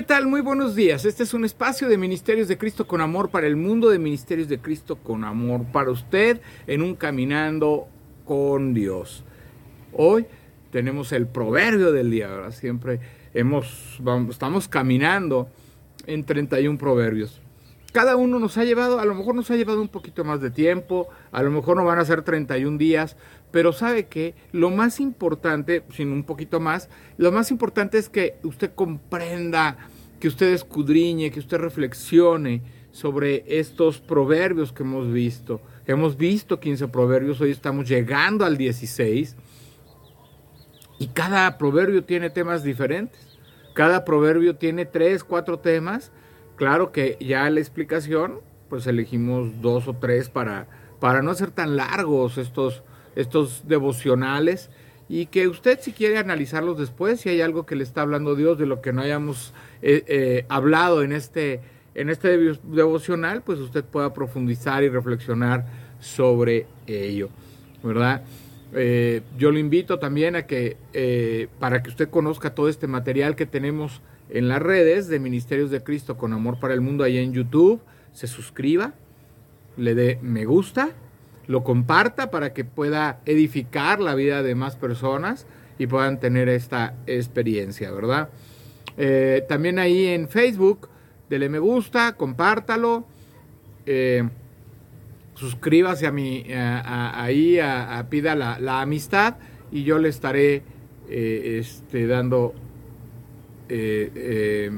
¿qué tal? Muy buenos días. Este es un espacio de Ministerios de Cristo con Amor para el mundo, de Ministerios de Cristo con Amor para usted en un caminando con Dios. Hoy tenemos el proverbio del día, ¿verdad? Siempre hemos, estamos caminando en 31 proverbios. Cada uno nos ha llevado, a lo mejor nos ha llevado un poquito más de tiempo, a lo mejor no van a ser 31 días, pero sabe que lo más importante, sin un poquito más, lo más importante es que usted comprenda, que usted escudriñe, que usted reflexione sobre estos proverbios que hemos visto. Hemos visto 15 proverbios, hoy estamos llegando al 16 y cada proverbio tiene temas diferentes. Cada proverbio tiene tres, cuatro temas. Claro que ya la explicación, pues elegimos dos o tres para, para no hacer tan largos estos, estos devocionales y que usted si quiere analizarlos después, si hay algo que le está hablando Dios de lo que no hayamos eh, eh, hablado en este, en este devocional, pues usted pueda profundizar y reflexionar sobre ello, ¿verdad? Eh, yo lo invito también a que, para que usted conozca todo este material que tenemos en las redes de Ministerios de Cristo con Amor para el Mundo, ahí en YouTube, se suscriba, le dé me gusta lo comparta para que pueda edificar la vida de más personas y puedan tener esta experiencia, ¿verdad? Eh, también ahí en Facebook, dele me gusta, compártalo, eh, suscríbase a mi, ahí, a, pida la, amistad y yo le estaré eh, este, dando, de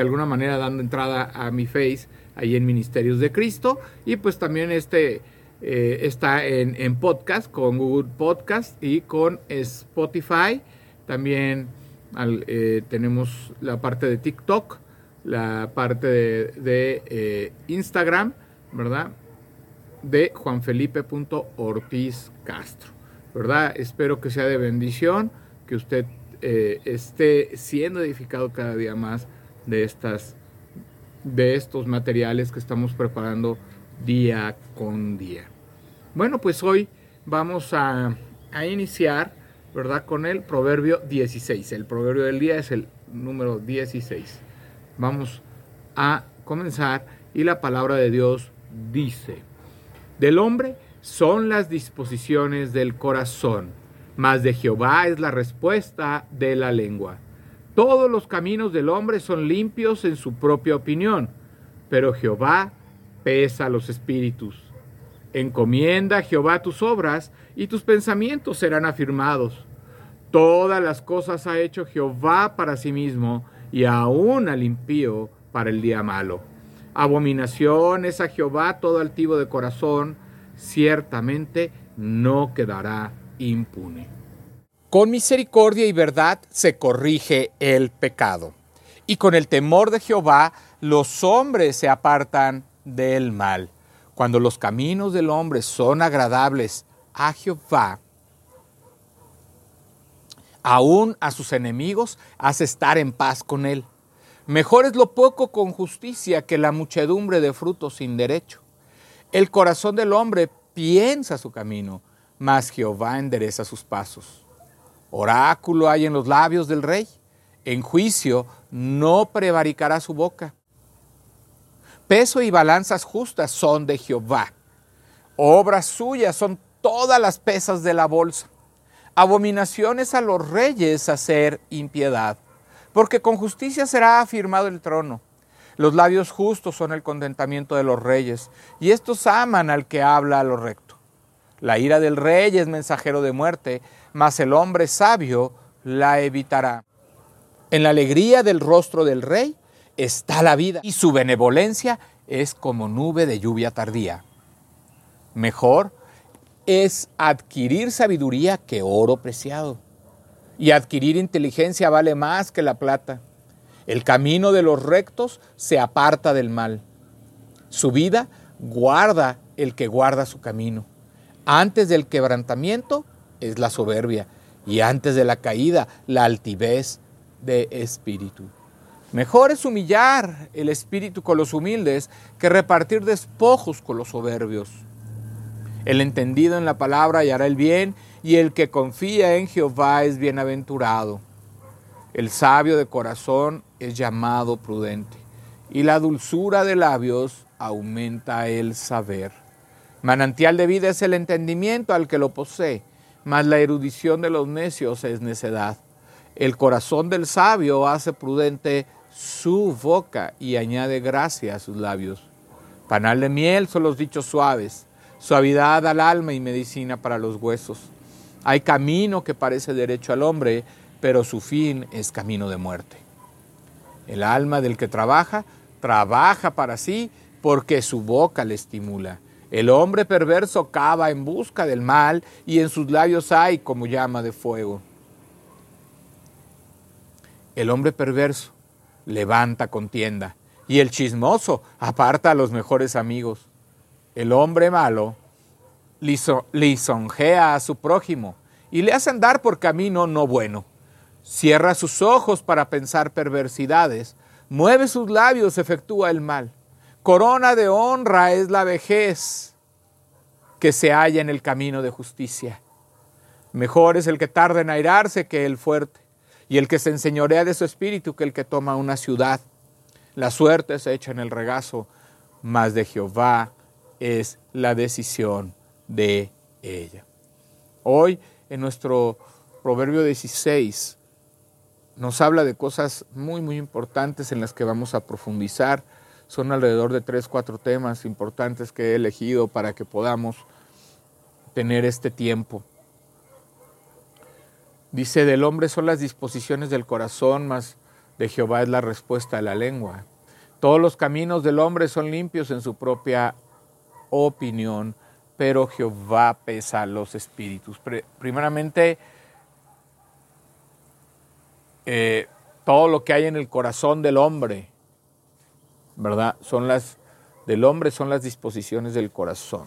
alguna manera dando entrada a mi face ahí en Ministerios de Cristo y pues también este eh, está en, podcast con Google Podcast y con Spotify. También eh, tenemos la parte de TikTok, la parte de, eh, Instagram, ¿verdad? De juanfelipe.ortiz Castro, ¿verdad? Espero que sea de bendición, que usted esté siendo edificado cada día más de estas de estos materiales que estamos preparando día con día. Bueno, pues hoy vamos a, iniciar, ¿verdad? Con el proverbio 16. El proverbio del día es el número 16. Vamos a comenzar y la palabra de Dios dice, del hombre son las disposiciones del corazón, mas de Jehová es la respuesta de la lengua. Todos los caminos del hombre son limpios en su propia opinión, pero Jehová pesa los espíritus. Encomienda a Jehová tus obras y tus pensamientos serán afirmados. Todas las cosas ha hecho Jehová para sí mismo y aún al impío para el día malo. Abominación es a Jehová todo altivo de corazón, ciertamente no quedará impune. Con misericordia y verdad se corrige el pecado, y con el temor de Jehová los hombres se apartan del mal. Cuando los caminos del hombre son agradables a Jehová, aún a sus enemigos hace estar en paz con él. Mejor es lo poco con justicia que la muchedumbre de frutos sin derecho. El corazón del hombre piensa su camino, mas Jehová endereza sus pasos. Oráculo hay en los labios del rey. En juicio no prevaricará su boca. Peso y balanzas justas son de Jehová. Obras suyas son todas las pesas de la bolsa. Abominaciones a los reyes hacer impiedad, porque con justicia será afirmado el trono. Los labios justos son el contentamiento de los reyes, y estos aman al que habla a lo recto. La ira del rey es mensajero de muerte, mas el hombre sabio la evitará. En la alegría del rostro del rey está la vida y su benevolencia es como nube de lluvia tardía. Mejor es adquirir sabiduría que oro preciado. Y adquirir inteligencia vale más que la plata. El camino de los rectos se aparta del mal. Su vida guarda el que guarda su camino. Antes del quebrantamiento es la soberbia y antes de la caída la altivez de espíritu. Mejor es humillar el espíritu con los humildes que repartir despojos con los soberbios. El entendido en la palabra hallará el bien y el que confía en Jehová es bienaventurado. El sabio de corazón es llamado prudente, y la dulzura de labios aumenta el saber. Manantial de vida es el entendimiento al que lo posee, mas la erudición de los necios es necedad. El corazón del sabio hace prudente su boca y añade gracia a sus labios. Panal de miel son los dichos suaves, suavidad al alma y medicina para los huesos. Hay camino que parece derecho al hombre, pero su fin es camino de muerte. El alma del que trabaja, trabaja para sí porque su boca le estimula. El hombre perverso cava en busca del mal y en sus labios hay como llama de fuego. El hombre perverso levanta contienda y el chismoso aparta a los mejores amigos. El hombre malo lisonjea a su prójimo y le hace andar por camino no bueno. Cierra sus ojos para pensar perversidades, mueve sus labios, efectúa el mal. Corona de honra es la vejez que se halla en el camino de justicia. Mejor es el que tarda en airarse que el fuerte, y el que se enseñorea de su espíritu que el que toma una ciudad. La suerte se echa en el regazo, mas de Jehová es la decisión de ella. Hoy en nuestro Proverbio 16 nos habla de cosas muy, muy importantes en las que vamos a profundizar. Son alrededor de tres, cuatro temas importantes que he elegido para que podamos tener este tiempo. Dice, del hombre son las disposiciones del corazón, mas de Jehová es la respuesta de la lengua. Todos los caminos del hombre son limpios en su propia opinión, pero Jehová pesa los espíritus. Primeramente, eh, todo lo que hay en el corazón del hombre, ¿verdad? Son las del hombre son las disposiciones del corazón.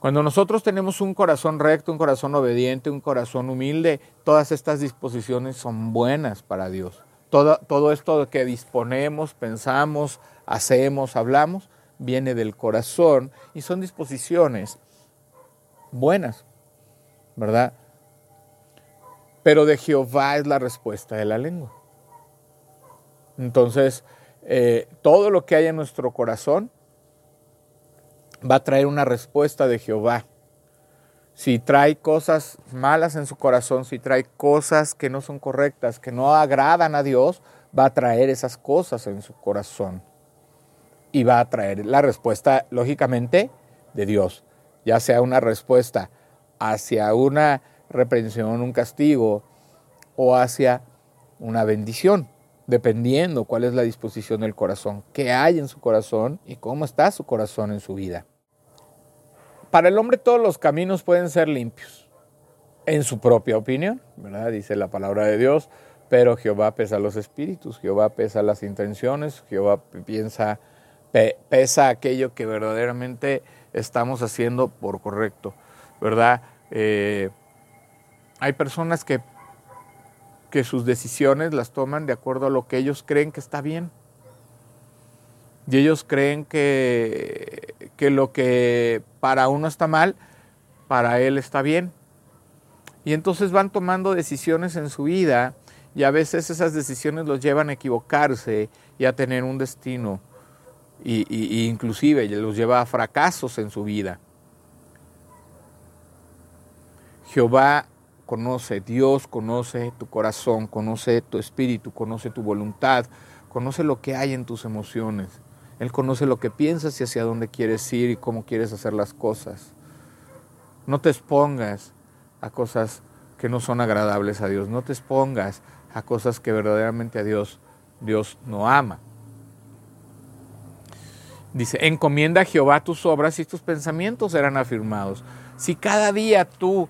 Cuando nosotros tenemos un corazón recto, un corazón obediente, un corazón humilde, todas estas disposiciones son buenas para Dios. Todo, todo esto que disponemos, pensamos, hacemos, hablamos, viene del corazón y son disposiciones buenas, ¿verdad? Pero de Jehová es la respuesta de la lengua. Entonces, eh, todo lo que hay en nuestro corazón va a traer una respuesta de Jehová. Si trae cosas malas en su corazón, si trae cosas que no son correctas, que no agradan a Dios, va a traer esas cosas en su corazón. Y va a traer la respuesta, lógicamente, de Dios, ya sea una respuesta hacia una reprensión, un castigo o hacia una bendición, dependiendo cuál es la disposición del corazón, qué hay en su corazón y cómo está su corazón en su vida. Para el hombre todos los caminos pueden ser limpios, en su propia opinión, ¿verdad? Dice la palabra de Dios, pero Jehová pesa los espíritus, Jehová pesa las intenciones, Jehová piensa pesa aquello que verdaderamente estamos haciendo por correcto, ¿verdad? Eh, hay personas que, que sus decisiones las toman de acuerdo a lo que ellos creen que está bien. Y ellos creen que, que lo que para uno está mal, para él está bien. Y entonces van tomando decisiones en su vida y a veces esas decisiones los llevan a equivocarse y a tener un destino y, inclusive los lleva a fracasos en su vida. Jehová conoce, Dios conoce tu corazón, conoce tu espíritu, conoce tu voluntad, conoce lo que hay en tus emociones. Él conoce lo que piensas y hacia dónde quieres ir y cómo quieres hacer las cosas. No te expongas a cosas que no son agradables a Dios. No te expongas a cosas que verdaderamente a Dios Dios no ama. Dice, encomienda a Jehová tus obras y tus pensamientos serán afirmados. Si cada día tú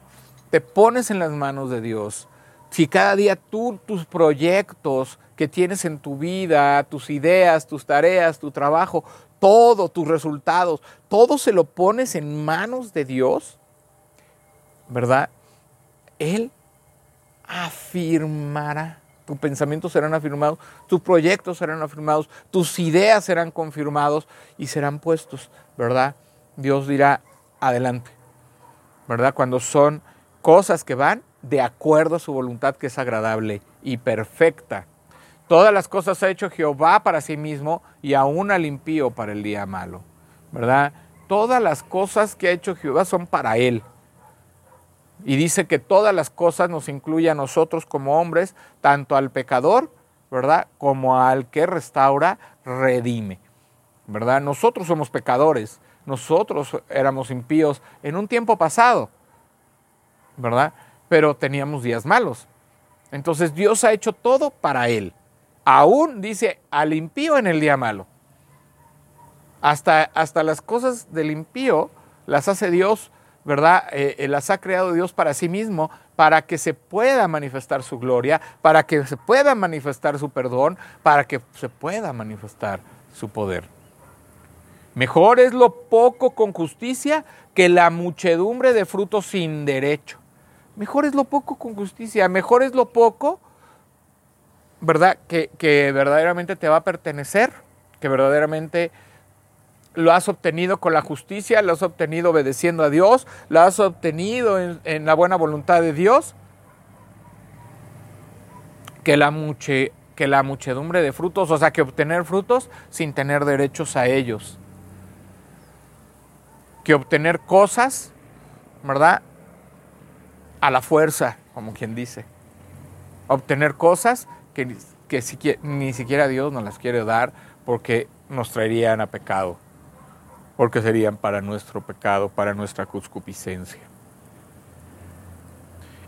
te pones en las manos de Dios, si cada día tú tus proyectos que tienes en tu vida, tus ideas, tus tareas, tu trabajo, todo, tus resultados, todo se lo pones en manos de Dios, ¿verdad? Él afirmará tus pensamientos serán afirmados, tus proyectos serán afirmados, tus ideas serán confirmados y serán puestos, ¿verdad? Dios dirá, adelante, ¿verdad? Cuando son cosas que van de acuerdo a su voluntad que es agradable y perfecta. Todas las cosas ha hecho Jehová para sí mismo y aún al impío para el día malo. ¿Verdad? Todas las cosas que ha hecho Jehová son para él. Y dice que todas las cosas nos incluye a nosotros como hombres, tanto al pecador, ¿verdad? Como al que restaura, redime. ¿Verdad? Nosotros somos pecadores, nosotros éramos impíos en un tiempo pasado, ¿verdad? Pero teníamos días malos. Entonces Dios ha hecho todo para él. Aún dice al impío en el día malo. Hasta, hasta las cosas del impío las hace Dios, ¿verdad? Eh, eh, las ha creado Dios para sí mismo, para que se pueda manifestar su gloria, para que se pueda manifestar su perdón, para que se pueda manifestar su poder. Mejor es lo poco con justicia que la muchedumbre de frutos sin derecho. Mejor es lo poco con justicia, mejor es lo poco, ¿verdad? Que, verdaderamente te va a pertenecer, que verdaderamente lo has obtenido con la justicia, lo has obtenido obedeciendo a Dios, lo has obtenido en, la buena voluntad de Dios, que la, que la muchedumbre de frutos, o sea, que obtener frutos sin tener derechos a ellos, que obtener cosas, ¿verdad? A la fuerza, como quien dice, obtener cosas que, que ni siquiera Dios nos las quiere dar porque nos traerían a pecado porque serían para nuestro pecado, para nuestra concupiscencia.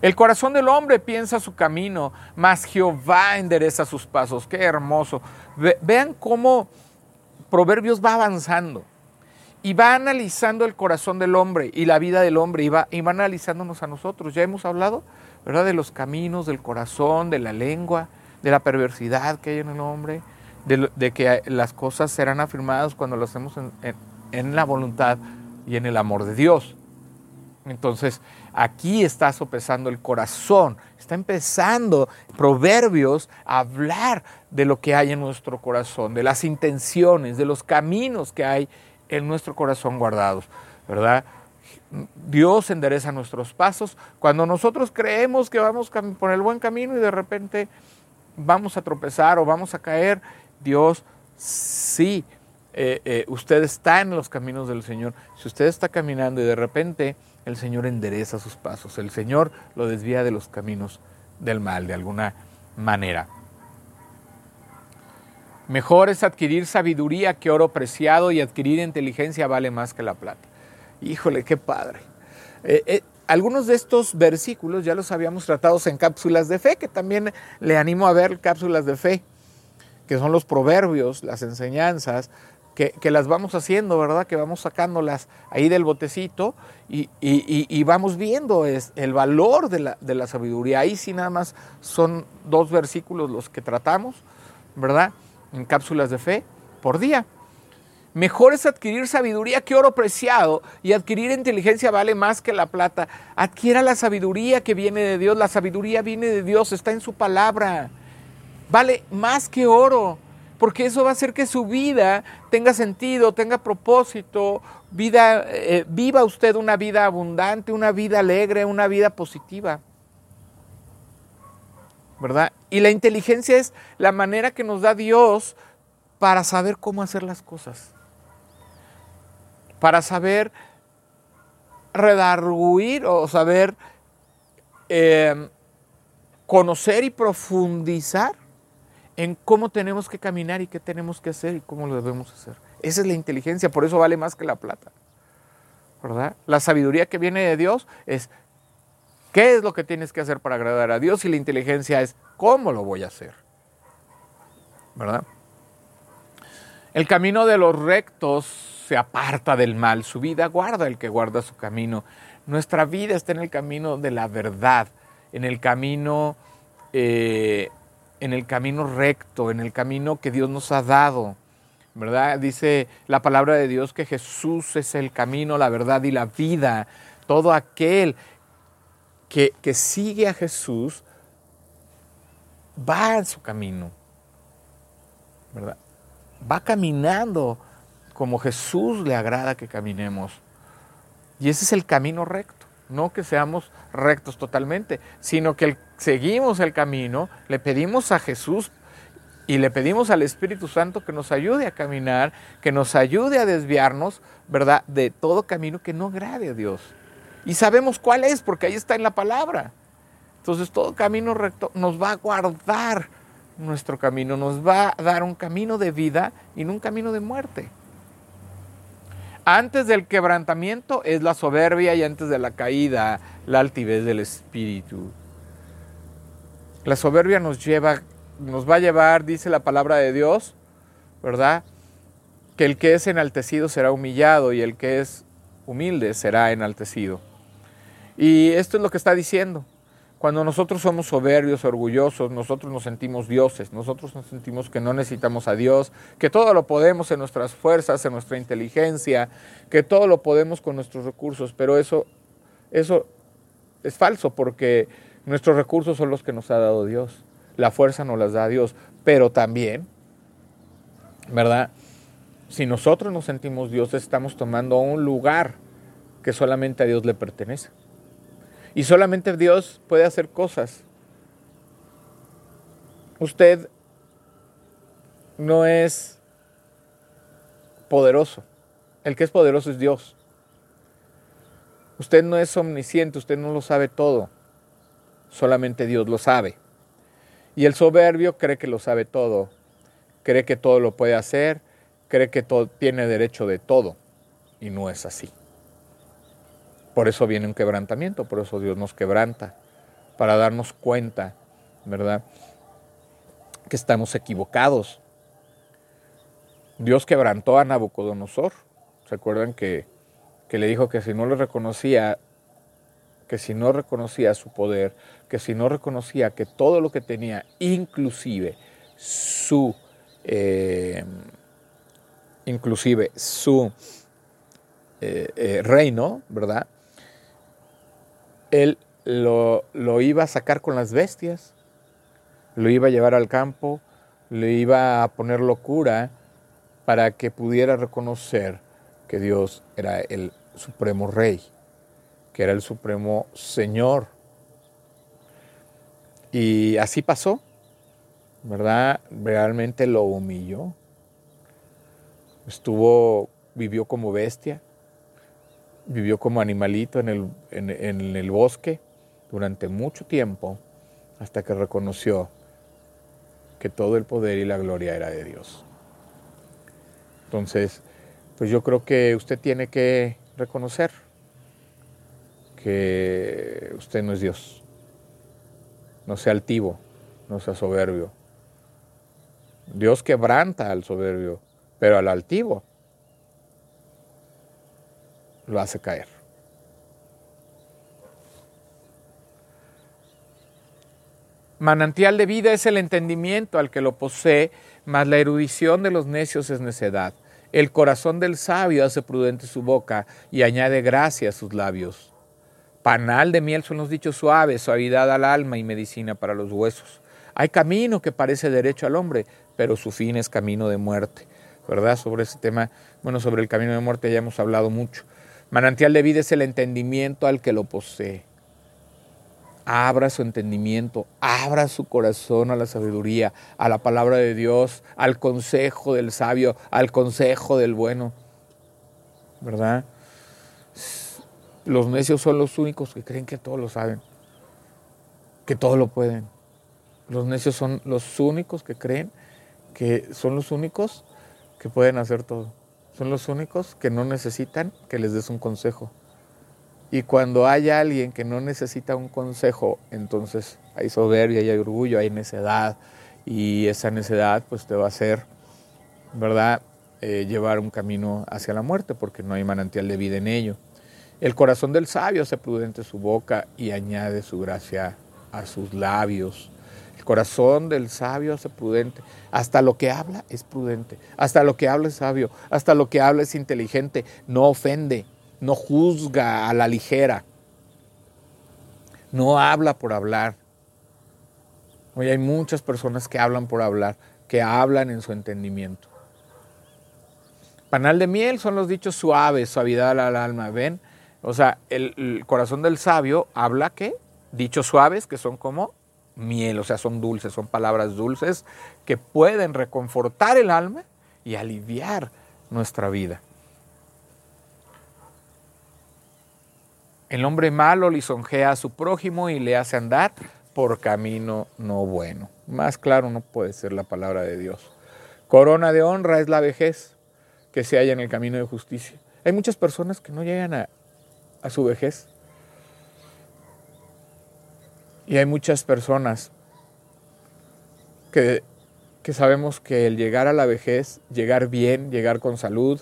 El corazón del hombre piensa su camino, mas Jehová endereza sus pasos. Qué hermoso. vean cómo Proverbios va avanzando y va analizando el corazón del hombre y la vida del hombre y va, y va analizándonos a nosotros. Ya hemos hablado, ¿verdad?, de los caminos, del corazón, de la lengua, de la perversidad que hay en el hombre, de, que las cosas serán afirmadas cuando lo hacemos en, en la voluntad y en el amor de Dios. Entonces, aquí está sopesando el corazón, está empezando Proverbios a hablar de lo que hay en nuestro corazón, de las intenciones, de los caminos que hay en nuestro corazón guardados, ¿verdad? Dios endereza nuestros pasos cuando nosotros creemos que vamos por el buen camino y de repente vamos a tropezar o vamos a caer, Dios sí eh, eh, usted está en los caminos del Señor, si usted está caminando y de repente el Señor endereza sus pasos, el Señor lo desvía de los caminos del mal de alguna manera. Mejor es adquirir sabiduría que oro preciado y adquirir inteligencia vale más que la plata. Híjole, qué padre. Eh, algunos de estos versículos ya los habíamos tratado en cápsulas de fe, que también le animo a ver cápsulas de fe, que son los proverbios, las enseñanzas que, las vamos haciendo, ¿verdad? Que vamos sacándolas ahí del botecito y, vamos viendo el valor de la, de la, sabiduría. Ahí sí nada más son dos versículos los que tratamos, ¿verdad? En cápsulas de fe por día. Mejor es adquirir sabiduría que oro preciado y adquirir inteligencia vale más que la plata. Adquiera la sabiduría que viene de Dios. La sabiduría viene de Dios, está en su palabra. Vale más que oro porque eso va a hacer que su vida tenga sentido, tenga propósito, vida, eh, viva usted una vida abundante, una vida alegre, una vida positiva. ¿Verdad? Y la inteligencia es la manera que nos da Dios para saber cómo hacer las cosas. Para saber redarguir o saber eh, conocer y profundizar en cómo tenemos que caminar y qué tenemos que hacer y cómo lo debemos hacer. Esa es la inteligencia, por eso vale más que la plata. ¿Verdad? La sabiduría que viene de Dios es qué es lo que tienes que hacer para agradar a Dios y la inteligencia es cómo lo voy a hacer. ¿Verdad? El camino de los rectos se aparta del mal, su vida guarda el que guarda su camino. Nuestra vida está en el camino de la verdad, en el camino eh, en el camino recto, en el camino que Dios nos ha dado. ¿Verdad? Dice la palabra de Dios que Jesús es el camino, la verdad y la vida. Todo aquel que, sigue a Jesús va en su camino. ¿Verdad? Va caminando como Jesús le agrada que caminemos. Y ese es el camino recto. No que seamos rectos totalmente, sino que seguimos el camino, le pedimos a Jesús Y le pedimos al Espíritu Santo que nos ayude a caminar, que nos ayude a desviarnos, ¿verdad? De todo camino que no agrade a Dios. Y sabemos cuál es, porque ahí está en la palabra. Entonces todo camino recto nos va a guardar nuestro camino, nos va a dar un camino de vida y no un camino de muerte. Antes del quebrantamiento es la soberbia y antes de la caída la altivez del espíritu. La soberbia nos lleva, nos va a llevar, dice la palabra de Dios, ¿verdad? Que el que es enaltecido será humillado y el que es humilde será enaltecido. Y esto es lo que está diciendo. Cuando nosotros somos soberbios, orgullosos, nosotros nos sentimos dioses, nosotros nos sentimos que no necesitamos a Dios, que todo lo podemos en nuestras fuerzas, en nuestra inteligencia, que todo lo podemos con nuestros recursos, pero eso, eso es falso porque nuestros recursos son los que nos ha dado Dios, la fuerza nos las da Dios, pero también, ¿verdad? Si nosotros nos sentimos dioses, estamos tomando un lugar que solamente a Dios le pertenece. Y solamente Dios puede hacer cosas. Usted no es poderoso. El que es poderoso es Dios. Usted no es omnisciente, usted no lo sabe todo. Solamente Dios lo sabe. Y el soberbio cree que lo sabe todo. Cree que todo lo puede hacer. Cree que todo, tiene derecho de todo. Y no es así. Por eso viene un quebrantamiento, por eso Dios nos quebranta, para darnos cuenta, ¿verdad? Que estamos equivocados. Dios quebrantó a Nabucodonosor. ¿Se acuerdan que, que le dijo que si no le reconocía, que si no reconocía su poder, que si no reconocía que todo lo que tenía, inclusive su, eh, inclusive su eh, eh, reino, ¿verdad? Él lo, iba a sacar con las bestias, lo iba a llevar al campo, le iba a poner locura para que pudiera reconocer que Dios era el supremo rey, que era el supremo señor. Y así pasó, ¿verdad? Realmente lo humilló. Estuvo, vivió como bestia, vivió como animalito en el, en, el bosque durante mucho tiempo hasta que reconoció que todo el poder y la gloria era de Dios. Entonces, pues yo creo que usted tiene que reconocer que usted no es Dios. No sea altivo, no sea soberbio. Dios quebranta al soberbio, pero al altivo lo hace caer. Manantial de vida es el entendimiento al que lo posee, mas la erudición de los necios es necedad. El corazón del sabio hace prudente su boca y añade gracia a sus labios. Panal de miel son los dichos suaves, suavidad al alma y medicina para los huesos. Hay camino que parece derecho al hombre, pero su fin es camino de muerte. ¿Verdad? Sobre ese tema, bueno, sobre el camino de muerte ya hemos hablado mucho. Manantial de vida es el entendimiento al que lo posee. Abra su entendimiento, abra su corazón a la sabiduría, a la palabra de Dios, al consejo del sabio, al consejo del bueno. ¿Verdad? Los necios son los únicos que creen que todo lo saben, que todo lo pueden. Los necios son los únicos que creen que son los únicos que pueden hacer todo. Son los únicos que no necesitan que les des un consejo. Y cuando hay alguien que no necesita un consejo, entonces hay soberbia, hay orgullo, hay necedad. Y esa necedad pues te va a hacer, ¿verdad?, eh, llevar un camino hacia la muerte porque no hay manantial de vida en ello. El corazón del sabio hace prudente su boca y añade su gracia a sus labios corazón del sabio hace prudente. Hasta lo que habla es prudente. Hasta lo que habla es sabio. Hasta lo que habla es inteligente. No ofende. No juzga a la ligera. No habla por hablar. Hoy hay muchas personas que hablan por hablar, que hablan en su entendimiento. Panal de miel son los dichos suaves, suavidad al alma. ¿Ven? O sea, el, el corazón del sabio habla que dichos suaves que son como miel, o sea, son dulces, son palabras dulces que pueden reconfortar el alma y aliviar nuestra vida. El hombre malo lisonjea a su prójimo y le hace andar por camino no bueno. Más claro no puede ser la palabra de Dios. Corona de honra es la vejez que se halla en el camino de justicia. Hay muchas personas que no llegan a, a su vejez. Y hay muchas personas que, que sabemos que el llegar a la vejez, llegar bien, llegar con salud,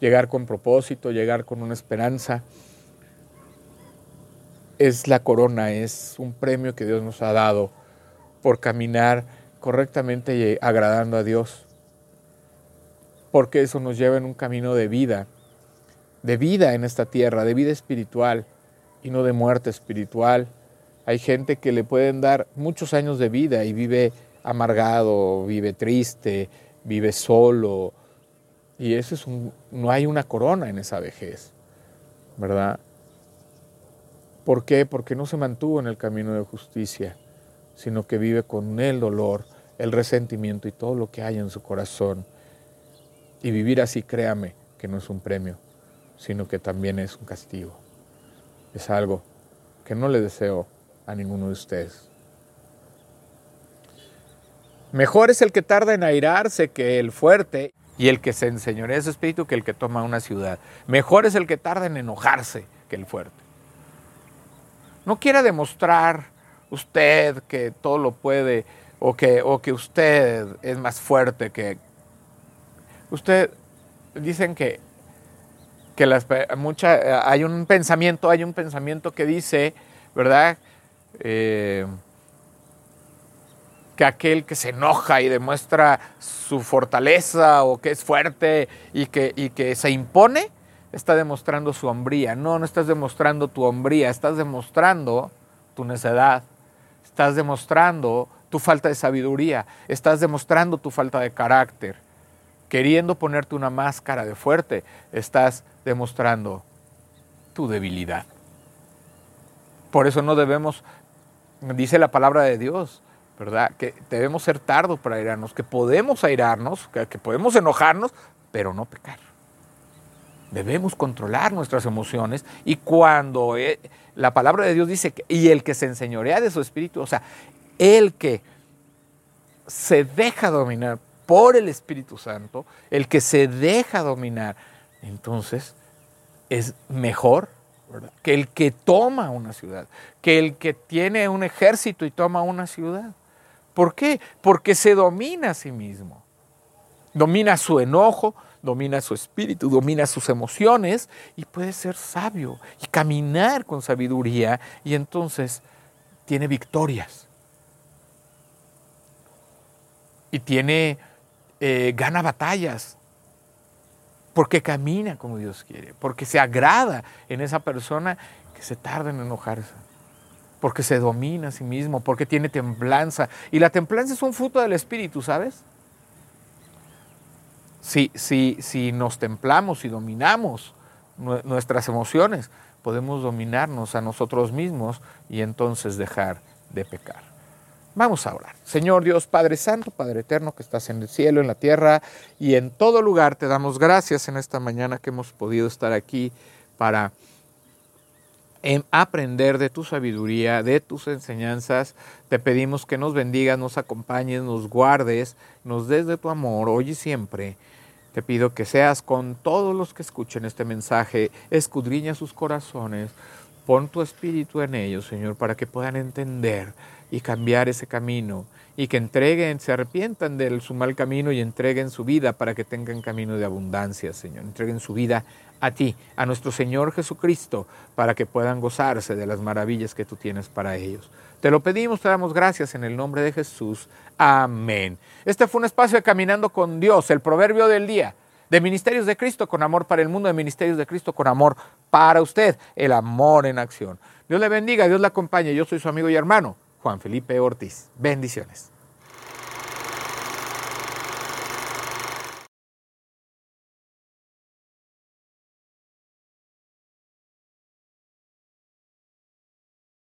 llegar con propósito, llegar con una esperanza, es la corona, es un premio que Dios nos ha dado por caminar correctamente y agradando a Dios. Porque eso nos lleva en un camino de vida, de vida en esta tierra, de vida espiritual y no de muerte espiritual. Hay gente que le pueden dar muchos años de vida y vive amargado, vive triste, vive solo. Y eso es un, no hay una corona en esa vejez, ¿verdad? ¿Por qué? Porque no se mantuvo en el camino de justicia, sino que vive con el dolor, el resentimiento y todo lo que hay en su corazón. Y vivir así, créame, que no es un premio, sino que también es un castigo. Es algo que no le deseo a ninguno de ustedes. Mejor es el que tarda en airarse que el fuerte y el que se enseñorea su espíritu que el que toma una ciudad. Mejor es el que tarda en enojarse que el fuerte. No quiera demostrar usted que todo lo puede o que, o que usted es más fuerte que... Usted, dicen que, que las, mucha, hay un pensamiento, hay un pensamiento que dice, ¿verdad? Eh, que aquel que se enoja y demuestra su fortaleza o que es fuerte y que, y que se impone, está demostrando su hombría. No, no estás demostrando tu hombría, estás demostrando tu necedad, estás demostrando tu falta de sabiduría, estás demostrando tu falta de carácter. Queriendo ponerte una máscara de fuerte, estás demostrando tu debilidad. Por eso no debemos, dice la palabra de Dios, ¿verdad? Que debemos ser tardos para airarnos, que podemos airarnos, que podemos enojarnos, pero no pecar. Debemos controlar nuestras emociones y cuando eh, la palabra de Dios dice, que, y el que se enseñorea de su espíritu, o sea, el que se deja dominar por el Espíritu Santo, el que se deja dominar, entonces es mejor que el que toma una ciudad, que el que tiene un ejército y toma una ciudad. ¿Por qué? Porque se domina a sí mismo. Domina su enojo, domina su espíritu, domina sus emociones y puede ser sabio y caminar con sabiduría y entonces tiene victorias. Y tiene, eh, gana batallas, porque camina como Dios quiere, porque se agrada en esa persona que se tarda en enojarse, porque se domina a sí mismo, porque tiene templanza. Y la templanza es un fruto del Espíritu, ¿sabes? Si, si, si nos templamos y dominamos nuestras emociones, podemos dominarnos a nosotros mismos y entonces dejar de pecar. Vamos a orar. Señor Dios, Padre Santo, Padre Eterno, que estás en el cielo, en la tierra y en todo lugar, te damos gracias en esta mañana que hemos podido estar aquí para aprender de tu sabiduría, de tus enseñanzas. Te pedimos que nos bendigas, nos acompañes, nos guardes, nos des de tu amor hoy y siempre. Te pido que seas con todos los que escuchen este mensaje, escudriña sus corazones, pon tu espíritu en ellos, Señor, para que puedan entender y cambiar ese camino y que entreguen, se arrepientan de su mal camino y entreguen su vida para que tengan camino de abundancia, Señor. Entreguen su vida a ti, a nuestro Señor Jesucristo, para que puedan gozarse de las maravillas que tú tienes para ellos. Te lo pedimos, te damos gracias en el nombre de Jesús. Amén. Este fue un espacio de Caminando con Dios, el proverbio del día. De Ministerios de Cristo con amor para el mundo, de Ministerios de Cristo con amor para usted, el amor en acción. Dios le bendiga, Dios le acompañe. Yo soy su amigo y hermano, Juan Felipe Ortiz. Bendiciones.